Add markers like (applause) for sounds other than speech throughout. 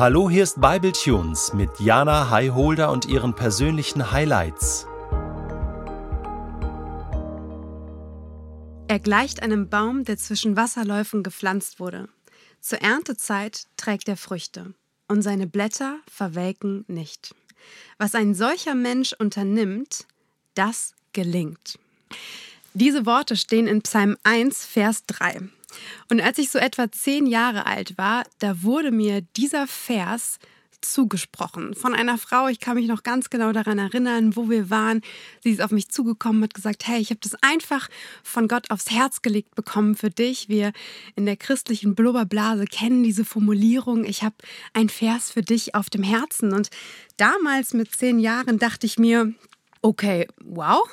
Hallo, hier ist Bible Tunes mit Jana Highholder und ihren persönlichen Highlights. Er gleicht einem Baum, der zwischen Wasserläufen gepflanzt wurde. Zur Erntezeit trägt er Früchte, und seine Blätter verwelken nicht. Was ein solcher Mensch unternimmt, das gelingt. Diese Worte stehen in Psalm 1, Vers 3. Und als ich so etwa zehn Jahre alt war, da wurde mir dieser Vers zugesprochen von einer Frau. Ich kann mich noch ganz genau daran erinnern, wo wir waren. Sie ist auf mich zugekommen, hat gesagt, hey, ich habe das einfach von Gott aufs Herz gelegt bekommen für dich. Wir in der christlichen Blubberblase kennen diese Formulierung. Ich habe ein Vers für dich auf dem Herzen. Und damals mit zehn Jahren dachte ich mir, okay, wow,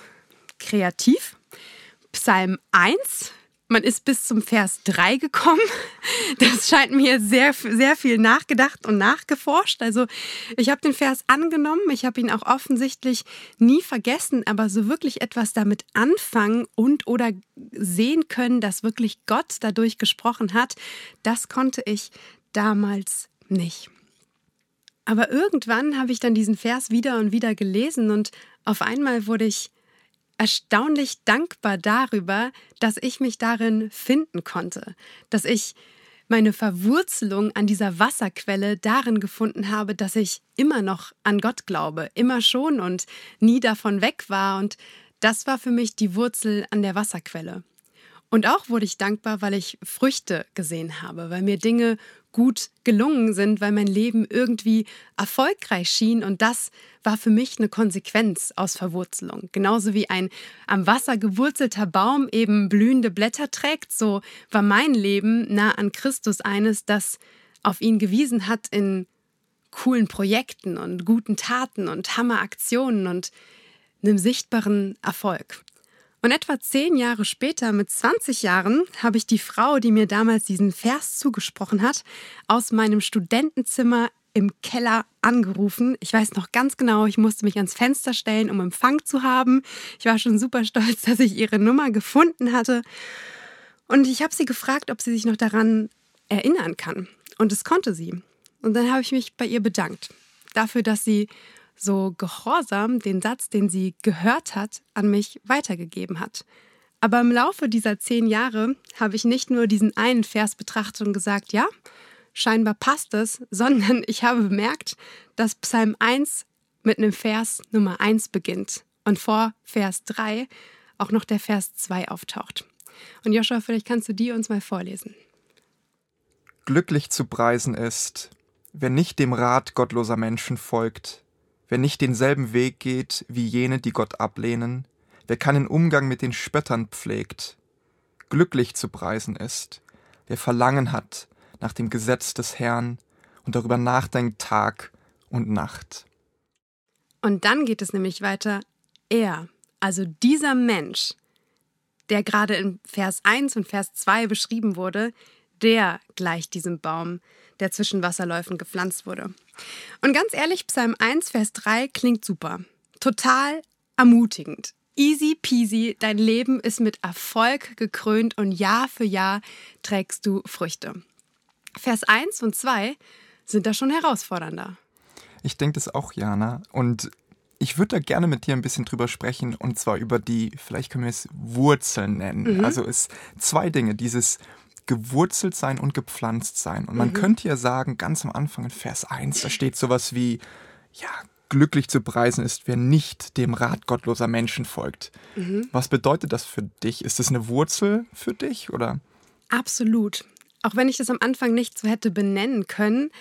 kreativ. Psalm 1, man ist bis zum Vers 3 gekommen. Das scheint mir sehr, sehr viel nachgedacht und nachgeforscht. Also ich habe den Vers angenommen, ich habe ihn auch offensichtlich nie vergessen, aber so wirklich etwas damit anfangen und oder sehen können, dass wirklich Gott dadurch gesprochen hat, das konnte ich damals nicht. Aber irgendwann habe ich dann diesen Vers wieder und wieder gelesen und auf einmal wurde ich erstaunlich dankbar darüber, dass ich mich darin finden konnte, dass ich meine Verwurzelung an dieser Wasserquelle darin gefunden habe, dass ich immer noch an Gott glaube, immer schon und nie davon weg war. Und das war für mich die Wurzel an der Wasserquelle. Und auch wurde ich dankbar, weil ich Früchte gesehen habe, weil mir Dinge gut gelungen sind, weil mein Leben irgendwie erfolgreich schien. Und das war für mich eine Konsequenz aus Verwurzelung. Genauso wie ein am Wasser gewurzelter Baum eben blühende Blätter trägt, so war mein Leben nah an Christus eines, das auf ihn gewiesen hat in coolen Projekten und guten Taten und Hammeraktionen und einem sichtbaren Erfolg. Und etwa zehn Jahre später, mit 20 Jahren, habe ich die Frau, die mir damals diesen Vers zugesprochen hat, aus meinem Studentenzimmer im Keller angerufen. Ich weiß noch ganz genau, ich musste mich ans Fenster stellen, um Empfang zu haben. Ich war schon super stolz, (laughs) dass ich ihre Nummer gefunden hatte. Und ich habe sie gefragt, ob sie sich noch daran erinnern kann. Und es konnte sie. Und dann habe ich mich bei ihr bedankt. Dafür, dass sie so gehorsam den Satz, den sie gehört hat, an mich weitergegeben hat. Aber im Laufe dieser zehn Jahre habe ich nicht nur diesen einen Vers betrachtet und gesagt, ja, scheinbar passt es, (laughs) sondern ich habe bemerkt, dass Psalm 1 mit einem Vers Nummer 1 beginnt und vor Vers 3 auch noch der Vers 2 auftaucht. Und Joshua, vielleicht kannst du die uns mal vorlesen. Glücklich zu preisen ist, wer nicht dem Rat gottloser Menschen folgt, Wer nicht denselben Weg geht wie jene, die Gott ablehnen, wer keinen Umgang mit den Spöttern pflegt, glücklich zu preisen ist, wer Verlangen hat nach dem Gesetz des Herrn und darüber nachdenkt Tag und Nacht. Und dann geht es nämlich weiter, er, also dieser Mensch, der gerade in Vers 1 und Vers 2 beschrieben wurde, der gleicht diesem Baum, der zwischen Wasserläufen gepflanzt wurde. Und ganz ehrlich, Psalm 1, Vers 3 klingt super. Total ermutigend. Easy peasy, dein Leben ist mit Erfolg gekrönt und Jahr für Jahr trägst du Früchte. Vers 1 und 2 sind da schon herausfordernder. Ich denke das auch, Jana. Und ich würde da gerne mit dir ein bisschen drüber sprechen und zwar über die, vielleicht können wir es Wurzeln nennen. Mhm. Also es zwei Dinge, dieses gewurzelt sein und gepflanzt sein. Und man mhm. könnte ja sagen, ganz am Anfang in Vers 1, da steht sowas wie, ja, glücklich zu preisen ist, wer nicht dem Rat gottloser Menschen folgt. Mhm. Was bedeutet das für dich? Ist das eine Wurzel für dich oder? Absolut. Auch wenn ich das am Anfang nicht so hätte benennen können,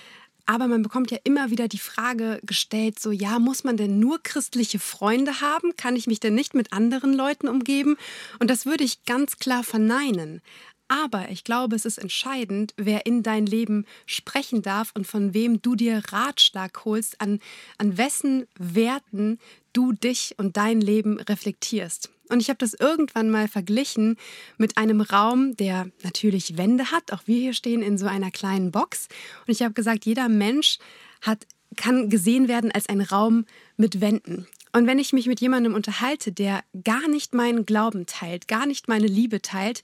aber man bekommt ja immer wieder die Frage gestellt, so ja, muss man denn nur christliche Freunde haben? Kann ich mich denn nicht mit anderen Leuten umgeben? Und das würde ich ganz klar verneinen. Aber ich glaube, es ist entscheidend, wer in dein Leben sprechen darf und von wem du dir Ratschlag holst, an, an wessen Werten du dich und dein Leben reflektierst. Und ich habe das irgendwann mal verglichen mit einem Raum, der natürlich Wände hat. Auch wir hier stehen in so einer kleinen Box. Und ich habe gesagt, jeder Mensch hat kann gesehen werden als ein Raum mit Wänden. Und wenn ich mich mit jemandem unterhalte, der gar nicht meinen Glauben teilt, gar nicht meine Liebe teilt,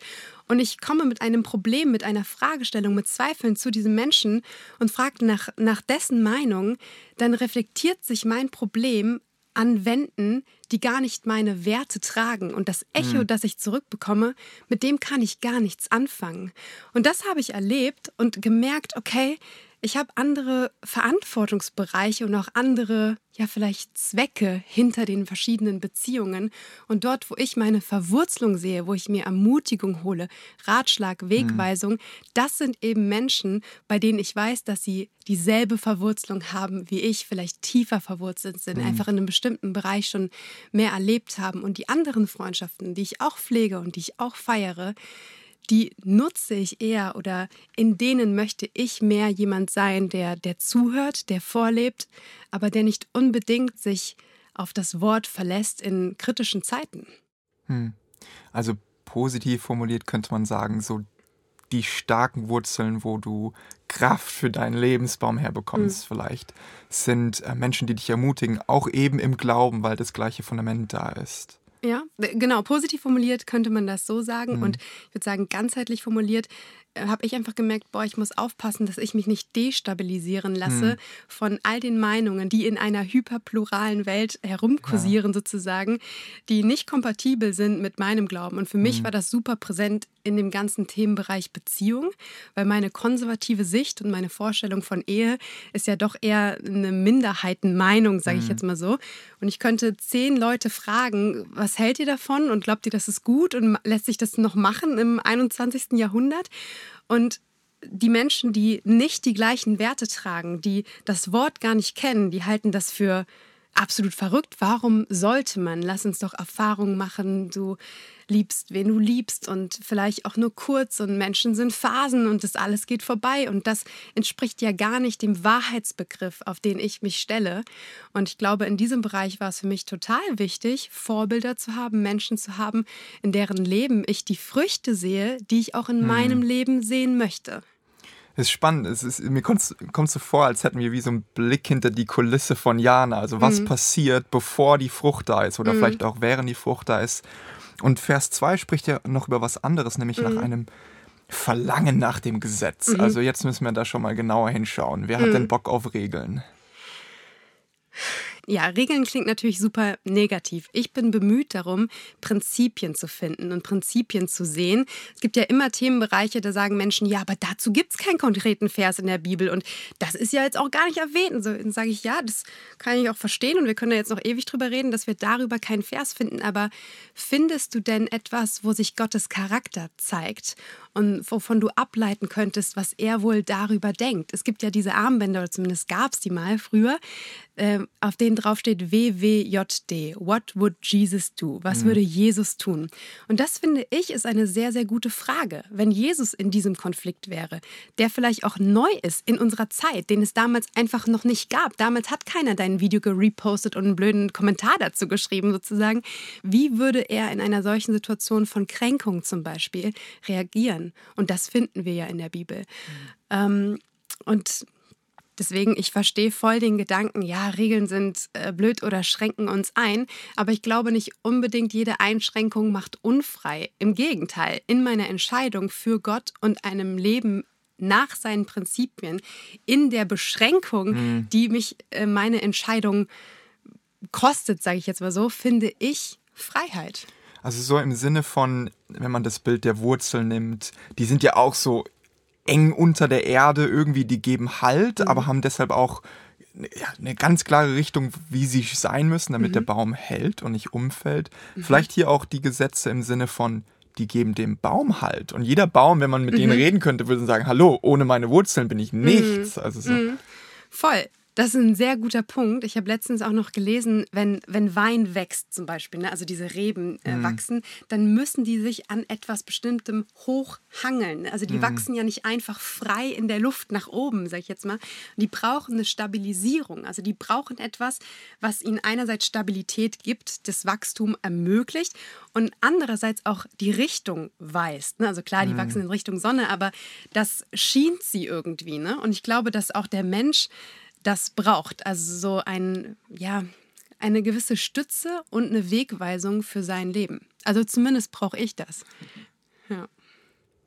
und ich komme mit einem Problem, mit einer Fragestellung, mit Zweifeln zu diesem Menschen und frage nach, nach dessen Meinung, dann reflektiert sich mein Problem an Wänden, die gar nicht meine Werte tragen. Und das Echo, mhm. das ich zurückbekomme, mit dem kann ich gar nichts anfangen. Und das habe ich erlebt und gemerkt, okay, ich habe andere Verantwortungsbereiche und auch andere, ja vielleicht Zwecke hinter den verschiedenen Beziehungen. Und dort, wo ich meine Verwurzelung sehe, wo ich mir Ermutigung hole, Ratschlag, Wegweisung, mhm. das sind eben Menschen, bei denen ich weiß, dass sie dieselbe Verwurzelung haben wie ich, vielleicht tiefer verwurzelt sind, mhm. einfach in einem bestimmten Bereich schon mehr erlebt haben. Und die anderen Freundschaften, die ich auch pflege und die ich auch feiere, die nutze ich eher oder in denen möchte ich mehr jemand sein, der, der zuhört, der vorlebt, aber der nicht unbedingt sich auf das Wort verlässt in kritischen Zeiten. Hm. Also positiv formuliert könnte man sagen, so die starken Wurzeln, wo du Kraft für deinen Lebensbaum herbekommst, mhm. vielleicht, sind äh, Menschen, die dich ermutigen, auch eben im Glauben, weil das gleiche Fundament da ist. Ja, genau. Positiv formuliert könnte man das so sagen. Mhm. Und ich würde sagen, ganzheitlich formuliert habe ich einfach gemerkt, boah, ich muss aufpassen, dass ich mich nicht destabilisieren lasse mhm. von all den Meinungen, die in einer hyperpluralen Welt herumkursieren ja. sozusagen, die nicht kompatibel sind mit meinem Glauben. Und für mich mhm. war das super präsent in dem ganzen Themenbereich Beziehung, weil meine konservative Sicht und meine Vorstellung von Ehe ist ja doch eher eine Minderheitenmeinung, sage ich mhm. jetzt mal so. Und ich könnte zehn Leute fragen, was hält ihr davon und glaubt ihr, das ist gut und lässt sich das noch machen im 21. Jahrhundert? Und die Menschen, die nicht die gleichen Werte tragen, die das Wort gar nicht kennen, die halten das für absolut verrückt. Warum sollte man? Lass uns doch Erfahrungen machen. Du liebst, wen du liebst und vielleicht auch nur kurz und Menschen sind Phasen und das alles geht vorbei und das entspricht ja gar nicht dem Wahrheitsbegriff, auf den ich mich stelle. Und ich glaube, in diesem Bereich war es für mich total wichtig, Vorbilder zu haben, Menschen zu haben, in deren Leben ich die Früchte sehe, die ich auch in hm. meinem Leben sehen möchte. Es ist spannend. Es ist, mir kommt es so vor, als hätten wir wie so einen Blick hinter die Kulisse von Jana. Also was mhm. passiert, bevor die Frucht da ist oder mhm. vielleicht auch während die Frucht da ist. Und Vers 2 spricht ja noch über was anderes, nämlich mhm. nach einem Verlangen nach dem Gesetz. Mhm. Also jetzt müssen wir da schon mal genauer hinschauen. Wer hat mhm. denn Bock auf Regeln? Ja, Regeln klingt natürlich super negativ. Ich bin bemüht darum, Prinzipien zu finden und Prinzipien zu sehen. Es gibt ja immer Themenbereiche, da sagen Menschen, ja, aber dazu gibt es keinen konkreten Vers in der Bibel und das ist ja jetzt auch gar nicht erwähnt. Und so, dann sage ich, ja, das kann ich auch verstehen und wir können da jetzt noch ewig drüber reden, dass wir darüber keinen Vers finden. Aber findest du denn etwas, wo sich Gottes Charakter zeigt und wovon du ableiten könntest, was er wohl darüber denkt? Es gibt ja diese Armbänder, oder zumindest gab es die mal früher, äh, auf denen drauf steht WWJD. What would Jesus do? Was mhm. würde Jesus tun? Und das finde ich ist eine sehr, sehr gute Frage. Wenn Jesus in diesem Konflikt wäre, der vielleicht auch neu ist in unserer Zeit, den es damals einfach noch nicht gab. Damals hat keiner dein Video gerepostet und einen blöden Kommentar dazu geschrieben, sozusagen. Wie würde er in einer solchen Situation von Kränkung zum Beispiel reagieren? Und das finden wir ja in der Bibel. Mhm. Ähm, und Deswegen, ich verstehe voll den Gedanken, ja, Regeln sind äh, blöd oder schränken uns ein, aber ich glaube nicht unbedingt jede Einschränkung macht unfrei. Im Gegenteil, in meiner Entscheidung für Gott und einem Leben nach seinen Prinzipien, in der Beschränkung, mhm. die mich äh, meine Entscheidung kostet, sage ich jetzt mal so, finde ich Freiheit. Also so im Sinne von, wenn man das Bild der Wurzel nimmt, die sind ja auch so eng unter der Erde irgendwie, die geben Halt, mhm. aber haben deshalb auch ja, eine ganz klare Richtung, wie sie sein müssen, damit mhm. der Baum hält und nicht umfällt. Mhm. Vielleicht hier auch die Gesetze im Sinne von, die geben dem Baum Halt. Und jeder Baum, wenn man mit denen mhm. reden könnte, würde sagen, hallo, ohne meine Wurzeln bin ich nichts. Mhm. Also so. Mhm. Voll. Das ist ein sehr guter Punkt. Ich habe letztens auch noch gelesen, wenn, wenn Wein wächst zum Beispiel, ne, also diese Reben äh, mm. wachsen, dann müssen die sich an etwas Bestimmtem hochhangeln. Also die mm. wachsen ja nicht einfach frei in der Luft nach oben, sage ich jetzt mal. Die brauchen eine Stabilisierung. Also die brauchen etwas, was ihnen einerseits Stabilität gibt, das Wachstum ermöglicht und andererseits auch die Richtung weist. Ne? Also klar, die mm. wachsen in Richtung Sonne, aber das schient sie irgendwie. Ne? Und ich glaube, dass auch der Mensch das braucht. Also so ein, ja, eine gewisse Stütze und eine Wegweisung für sein Leben. Also zumindest brauche ich das. Ja.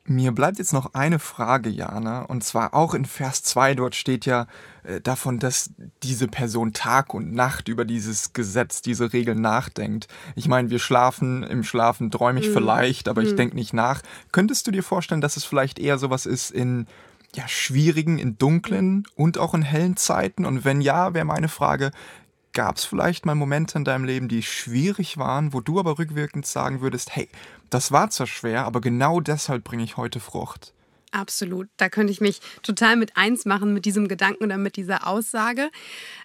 Mir bleibt jetzt noch eine Frage, Jana, und zwar auch in Vers 2, dort steht ja äh, davon, dass diese Person Tag und Nacht über dieses Gesetz, diese Regeln nachdenkt. Ich meine, wir schlafen, im Schlafen träume ich mhm. vielleicht, aber mhm. ich denke nicht nach. Könntest du dir vorstellen, dass es vielleicht eher sowas ist in ja, schwierigen, in dunklen und auch in hellen Zeiten? Und wenn ja, wäre meine Frage, Gab es vielleicht mal Momente in deinem Leben, die schwierig waren, wo du aber rückwirkend sagen würdest, hey, das war zwar schwer, aber genau deshalb bringe ich heute Frucht? Absolut. Da könnte ich mich total mit eins machen mit diesem Gedanken oder mit dieser Aussage.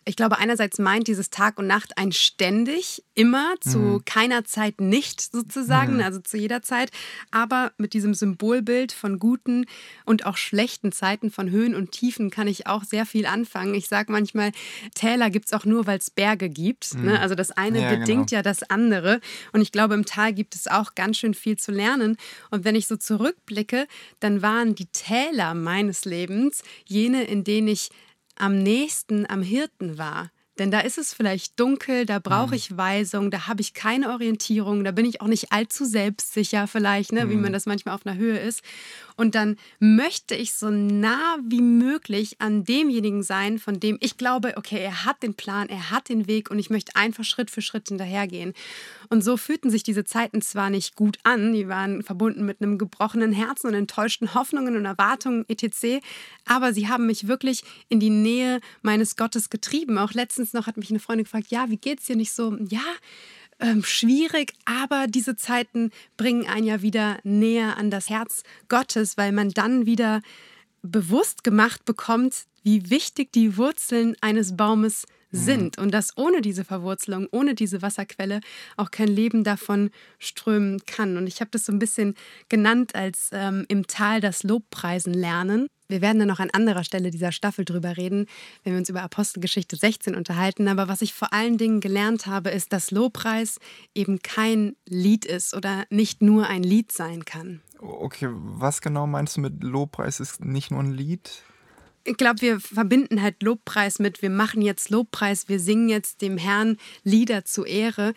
Ich glaube, einerseits meint dieses Tag und Nacht ein ständig, immer, zu mhm. keiner Zeit nicht sozusagen, mhm. also zu jeder Zeit, aber mit diesem Symbolbild von guten und auch schlechten Zeiten, von Höhen und Tiefen kann ich auch sehr viel anfangen. Ich sage manchmal, Täler gibt es auch nur, weil es Berge gibt. Ne? Mhm. Ne? Also das eine ja, bedingt genau. ja das andere. Und ich glaube, im Tal gibt es auch ganz schön viel zu lernen. Und wenn ich so zurückblicke, dann waren die Täler meines Lebens jene, in denen ich am nächsten am Hirten war. Denn da ist es vielleicht dunkel, da brauche mhm. ich Weisung, da habe ich keine Orientierung, da bin ich auch nicht allzu selbstsicher vielleicht, ne, wie man mhm. das manchmal auf einer Höhe ist. Und dann möchte ich so nah wie möglich an demjenigen sein, von dem ich glaube, okay, er hat den Plan, er hat den Weg und ich möchte einfach Schritt für Schritt hinterhergehen. Und so fühlten sich diese Zeiten zwar nicht gut an, die waren verbunden mit einem gebrochenen Herzen und enttäuschten Hoffnungen und Erwartungen etc., aber sie haben mich wirklich in die Nähe meines Gottes getrieben. Auch letztens noch hat mich eine Freundin gefragt, ja, wie geht's dir nicht so? Ja, ähm, schwierig, aber diese Zeiten bringen einen ja wieder näher an das Herz Gottes, weil man dann wieder bewusst gemacht bekommt, wie wichtig die Wurzeln eines Baumes mhm. sind und dass ohne diese Verwurzelung, ohne diese Wasserquelle auch kein Leben davon strömen kann. Und ich habe das so ein bisschen genannt als ähm, im Tal das Lobpreisen lernen. Wir werden dann noch an anderer Stelle dieser Staffel drüber reden, wenn wir uns über Apostelgeschichte 16 unterhalten. Aber was ich vor allen Dingen gelernt habe, ist, dass Lobpreis eben kein Lied ist oder nicht nur ein Lied sein kann. Okay, was genau meinst du mit Lobpreis ist nicht nur ein Lied? Ich glaube, wir verbinden halt Lobpreis mit, wir machen jetzt Lobpreis, wir singen jetzt dem Herrn Lieder zu Ehre.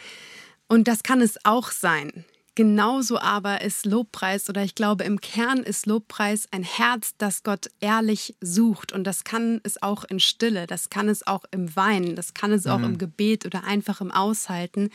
Und das kann es auch sein. Genauso aber ist Lobpreis oder ich glaube im Kern ist Lobpreis ein Herz, das Gott ehrlich sucht und das kann es auch in Stille, das kann es auch im Weinen, das kann es auch mhm. im Gebet oder einfach im Aushalten.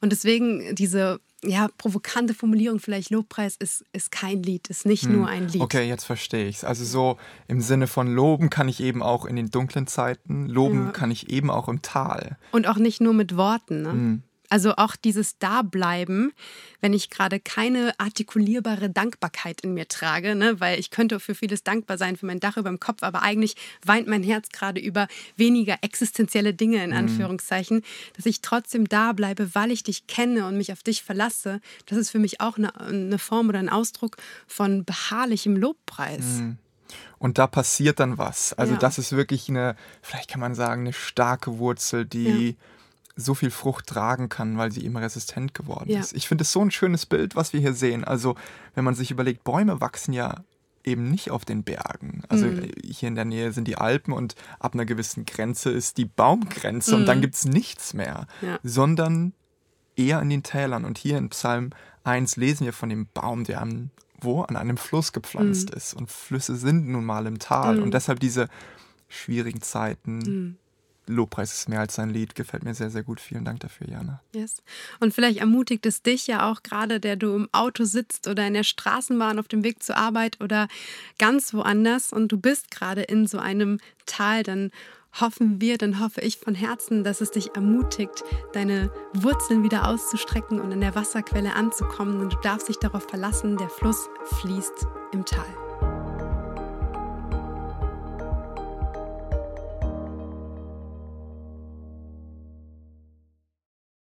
Und deswegen diese ja, provokante Formulierung vielleicht, Lobpreis ist, ist kein Lied, ist nicht hm. nur ein Lied. Okay, jetzt verstehe ich es. Also so im Sinne von loben kann ich eben auch in den dunklen Zeiten, loben ja. kann ich eben auch im Tal. Und auch nicht nur mit Worten. Ne? Hm. Also auch dieses Dableiben, wenn ich gerade keine artikulierbare Dankbarkeit in mir trage, ne? weil ich könnte für vieles dankbar sein, für mein Dach über dem Kopf, aber eigentlich weint mein Herz gerade über weniger existenzielle Dinge in mhm. Anführungszeichen, mhm. dass ich trotzdem da bleibe, weil ich dich kenne und mich auf dich verlasse. Das ist für mich auch eine, eine Form oder ein Ausdruck von beharrlichem Lobpreis. Mhm. Und da passiert dann was. Also ja. das ist wirklich eine, vielleicht kann man sagen, eine starke Wurzel, die ja so viel Frucht tragen kann, weil sie eben resistent geworden ja. ist. Ich finde es so ein schönes Bild, was wir hier sehen. Also, wenn man sich überlegt, Bäume wachsen ja eben nicht auf den Bergen. Also mhm. hier in der Nähe sind die Alpen und ab einer gewissen Grenze ist die Baumgrenze mhm. und dann mhm. gibt es nichts mehr, ja. sondern eher in den Tälern. Und hier in Psalm 1 lesen wir von dem Baum, der an, wo? an einem Fluss gepflanzt mhm. ist. Und Flüsse sind nun mal im Tal. Und mhm. deshalb diese schwierigen Zeiten mhm. Lobpreis ist mehr als ein Lied. Gefällt mir sehr, sehr gut. Vielen Dank dafür, Jana. Yes. Und vielleicht ermutigt es dich ja auch gerade, der du im Auto sitzt oder in der Straßenbahn auf dem Weg zur Arbeit oder ganz woanders und du bist gerade in so einem Tal, dann hoffen wir, dann hoffe ich von Herzen, dass es dich ermutigt, deine Wurzeln wieder auszustrecken und in der Wasserquelle anzukommen. Und du darfst dich darauf verlassen, der Fluss fließt im Tal.